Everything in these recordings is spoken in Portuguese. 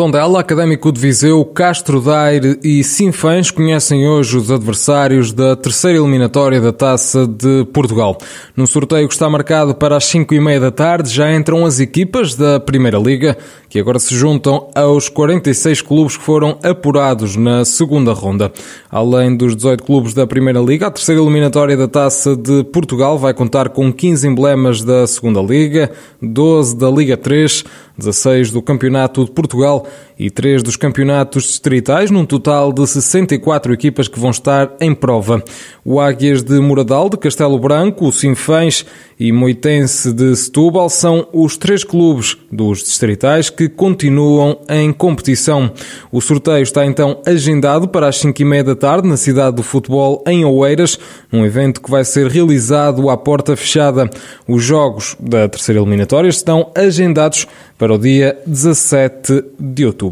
Tondela, Académico de Viseu, Castro Daire e Sinfãs conhecem hoje os adversários da terceira eliminatória da Taça de Portugal. No sorteio que está marcado para as 5 e meia da tarde já entram as equipas da Primeira Liga, que agora se juntam aos 46 clubes que foram apurados na segunda ronda. Além dos 18 clubes da Primeira Liga, a terceira eliminatória da Taça de Portugal vai contar com 15 emblemas da Segunda Liga, 12 da Liga 3, 16 do Campeonato de Portugal e 3 dos campeonatos distritais, num total de 64 equipas que vão estar em prova. O Águias de Moradal, de Castelo Branco, o Sinfãs e Moitense de Setúbal são os três clubes dos distritais que continuam em competição. O sorteio está então agendado para as 5 e meia da tarde na cidade do futebol em Oeiras, um evento que vai ser realizado à porta fechada. Os jogos da terceira eliminatória estão agendados para o dia 17 de outubro.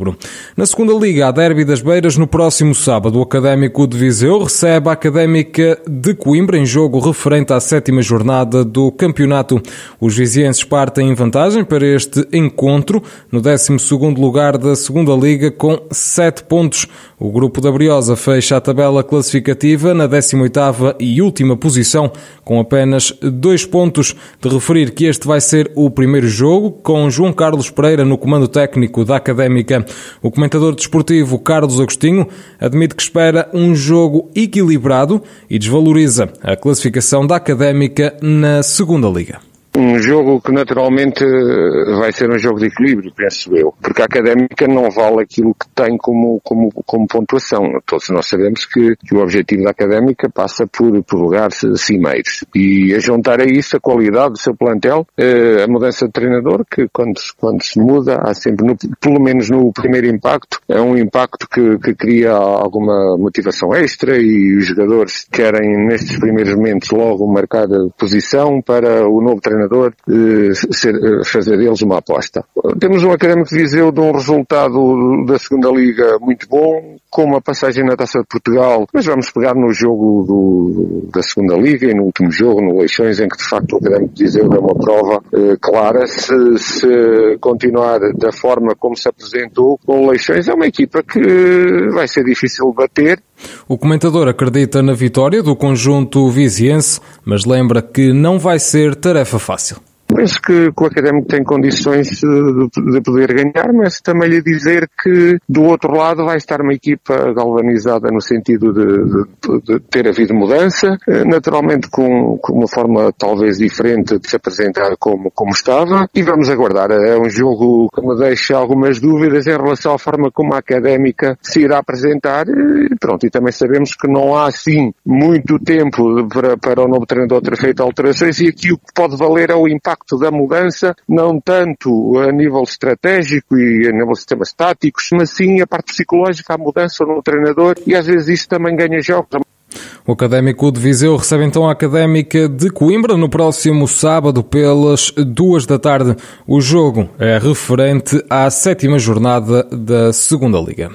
Na segunda liga, a Derby das Beiras, no próximo sábado, o Académico de Viseu recebe a Académica de Coimbra em jogo referente à sétima jornada do campeonato. Os vizienses partem em vantagem para este encontro, no 12 lugar da segunda liga, com 7 pontos. O grupo da Briosa fecha a tabela classificativa na 18ª e última posição, com apenas 2 pontos. De referir que este vai ser o primeiro jogo, com João Carlos Pereira no comando técnico da Académica. O comentador desportivo Carlos Agostinho admite que espera um jogo equilibrado e desvaloriza a classificação da Académica na segunda liga um jogo que naturalmente vai ser um jogo de equilíbrio, penso eu, porque a académica não vale aquilo que tem como, como, como pontuação. Todos nós sabemos que, que o objetivo da académica passa por, por lugares cimeiros. E a juntar a isso a qualidade do seu plantel, eh, a mudança de treinador, que quando, quando se muda, há sempre, no, pelo menos no primeiro impacto, é um impacto que, que cria alguma motivação extra e os jogadores querem nestes primeiros momentos logo marcar a posição para o novo treinador treinador eh, ser, eh, fazer deles uma aposta. Temos um Académico de Viseu de um resultado da segunda Liga muito bom, com uma passagem na Taça de Portugal, mas vamos pegar no jogo do, da segunda Liga e no último jogo, no Leixões, em que de facto o Académico de Viseu é uma prova eh, clara. Se, se continuar da forma como se apresentou com o Leixões, é uma equipa que vai ser difícil bater, o comentador acredita na vitória do conjunto viziense, mas lembra que não vai ser tarefa fácil. Penso que, o académico tem condições de, de, poder ganhar, mas também lhe dizer que do outro lado vai estar uma equipa galvanizada no sentido de, de ter havido mudança, eh, naturalmente com, com, uma forma talvez diferente de se apresentar como, como estava, e vamos aguardar. É um jogo que me deixa algumas dúvidas em relação à forma como a académica se irá apresentar, e pronto, e também sabemos que não há assim muito tempo para, para o novo treinador ter feito alterações, e aqui o que pode valer é o impacto impacto da mudança, não tanto a nível estratégico e a nível de sistemas táticos, mas sim a parte psicológica, a mudança no treinador e às vezes isso também ganha jogos. O Académico de Viseu recebe então a Académica de Coimbra no próximo sábado pelas duas da tarde. O jogo é referente à sétima jornada da Segunda Liga.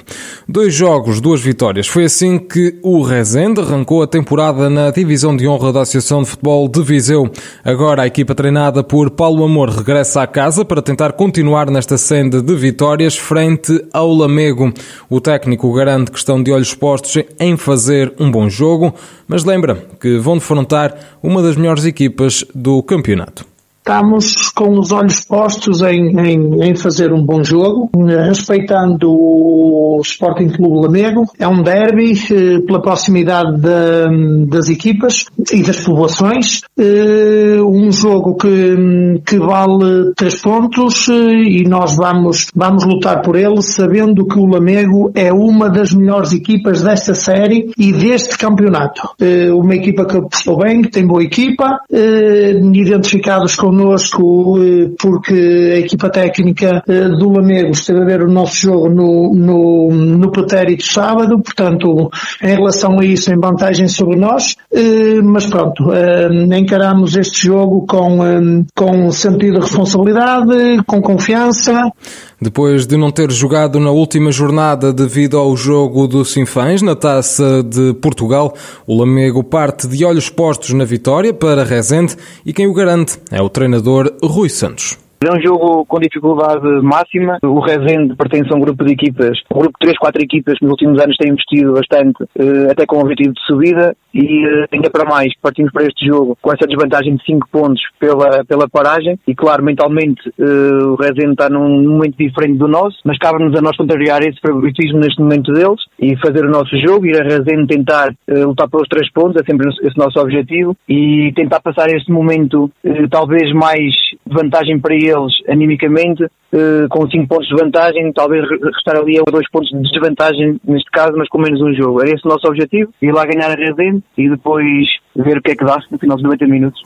Dois jogos, duas vitórias. Foi assim que o Rezende arrancou a temporada na divisão de honra da Associação de Futebol de Viseu. Agora a equipa treinada por Paulo Amor regressa à casa para tentar continuar nesta senda de vitórias frente ao Lamego. O técnico garante que estão de olhos postos em fazer um bom jogo mas lembra que vão defrontar uma das melhores equipas do campeonato. Estamos com os olhos postos em, em, em, fazer um bom jogo, respeitando o Sporting Clube Lamego. É um derby eh, pela proximidade de, das equipas e das povoações. Eh, um jogo que, que vale três pontos eh, e nós vamos, vamos lutar por ele sabendo que o Lamego é uma das melhores equipas desta série e deste campeonato. Uma equipa que apostou bem, que tem boa equipa, identificados com connosco porque a equipa técnica do Lamego esteve a ver o nosso jogo no, no, no pretérito sábado, portanto, em relação a isso, em vantagem sobre nós, mas pronto, encaramos este jogo com, com sentido de responsabilidade, com confiança. Depois de não ter jogado na última jornada devido ao jogo do Sinfãs na Taça de Portugal, o Lamego parte de olhos postos na vitória para Rezende e quem o garante é o treinador Rui Santos. É um jogo com dificuldade máxima. O Rezende pertence a um grupo de equipas, um grupo de 3, 4 equipas que nos últimos anos têm investido bastante, eh, até com o objetivo de subida, e eh, ainda para mais, partimos para este jogo com essa desvantagem de 5 pontos pela, pela paragem, e claro, mentalmente eh, o Rezende está num momento diferente do nosso, mas cabe-nos a nós contrariar esse favoritismo neste momento deles e fazer o nosso jogo, ir a Rezende tentar lutar pelos 3 pontos, é sempre esse nosso objetivo, e tentar passar este momento talvez mais vantagem para eles animicamente, com 5 pontos de vantagem, talvez restar ali a 2 pontos de desvantagem neste caso, mas com menos um jogo. Era esse o nosso objetivo, ir lá ganhar a Rezende e depois ver o que é que dá no final dos 90 minutos.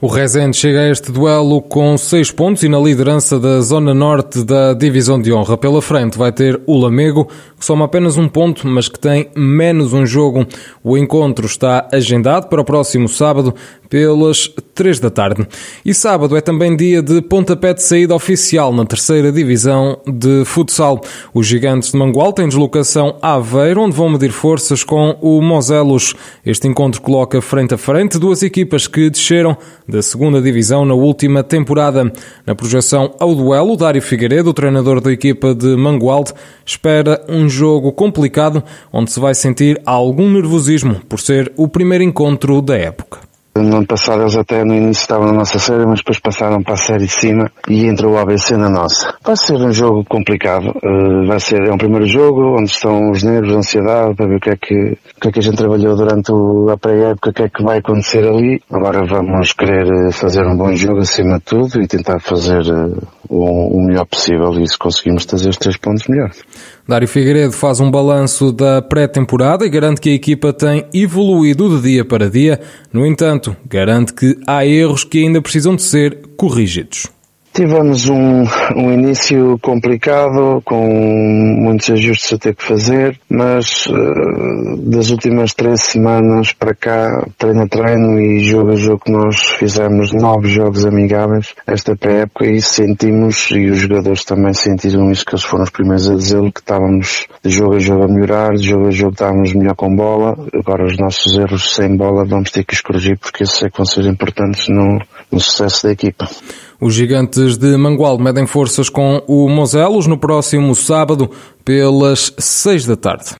O Rezende chega a este duelo com 6 pontos e na liderança da zona norte da divisão de honra. Pela frente vai ter o Lamego, que soma apenas um ponto, mas que tem menos um jogo. O encontro está agendado para o próximo sábado, pelas 3 da tarde. E sábado é também dia de pontapé de saída oficial na terceira divisão de futsal. Os gigantes de Mangual têm deslocação a Aveiro, onde vão medir forças com o Moselos. Este encontro coloca frente a frente duas equipas que desceram da segunda divisão na última temporada. Na projeção ao duelo, Dário Figueiredo, o treinador da equipa de Mangualde, espera um jogo complicado, onde se vai sentir algum nervosismo por ser o primeiro encontro da época. No ano passado eles até no início estavam na nossa série, mas depois passaram para a série de cima e entrou o ABC na nossa. Vai ser um jogo complicado. Uh, vai ser, é um primeiro jogo onde estão os nervos, a ansiedade, para ver o que é que, o que, é que a gente trabalhou durante a pré-época, o que é que vai acontecer ali. Agora vamos querer eh, fazer um bom jogo acima de tudo e tentar fazer uh, o, o melhor possível e se conseguimos trazer os três pontos melhores. Dário Figueiredo faz um balanço da pré-temporada e garante que a equipa tem evoluído de dia para dia. No entanto, garante que há erros que ainda precisam de ser corrigidos. Tivemos um, um início complicado, com muitos ajustes a ter que fazer, mas uh, das últimas três semanas para cá, treino a treino e jogo a jogo, nós fizemos nove jogos amigáveis esta pré-época e sentimos, e os jogadores também sentiram isso, que eles foram os primeiros a dizer que estávamos de jogo a jogo a melhorar, de jogo a jogo estávamos melhor com bola, agora os nossos erros sem bola vamos ter que os corrigir porque esses é que vão ser importantes no, no sucesso da equipa. Os gigantes de Mangual medem forças com o Moselos no próximo sábado pelas seis da tarde.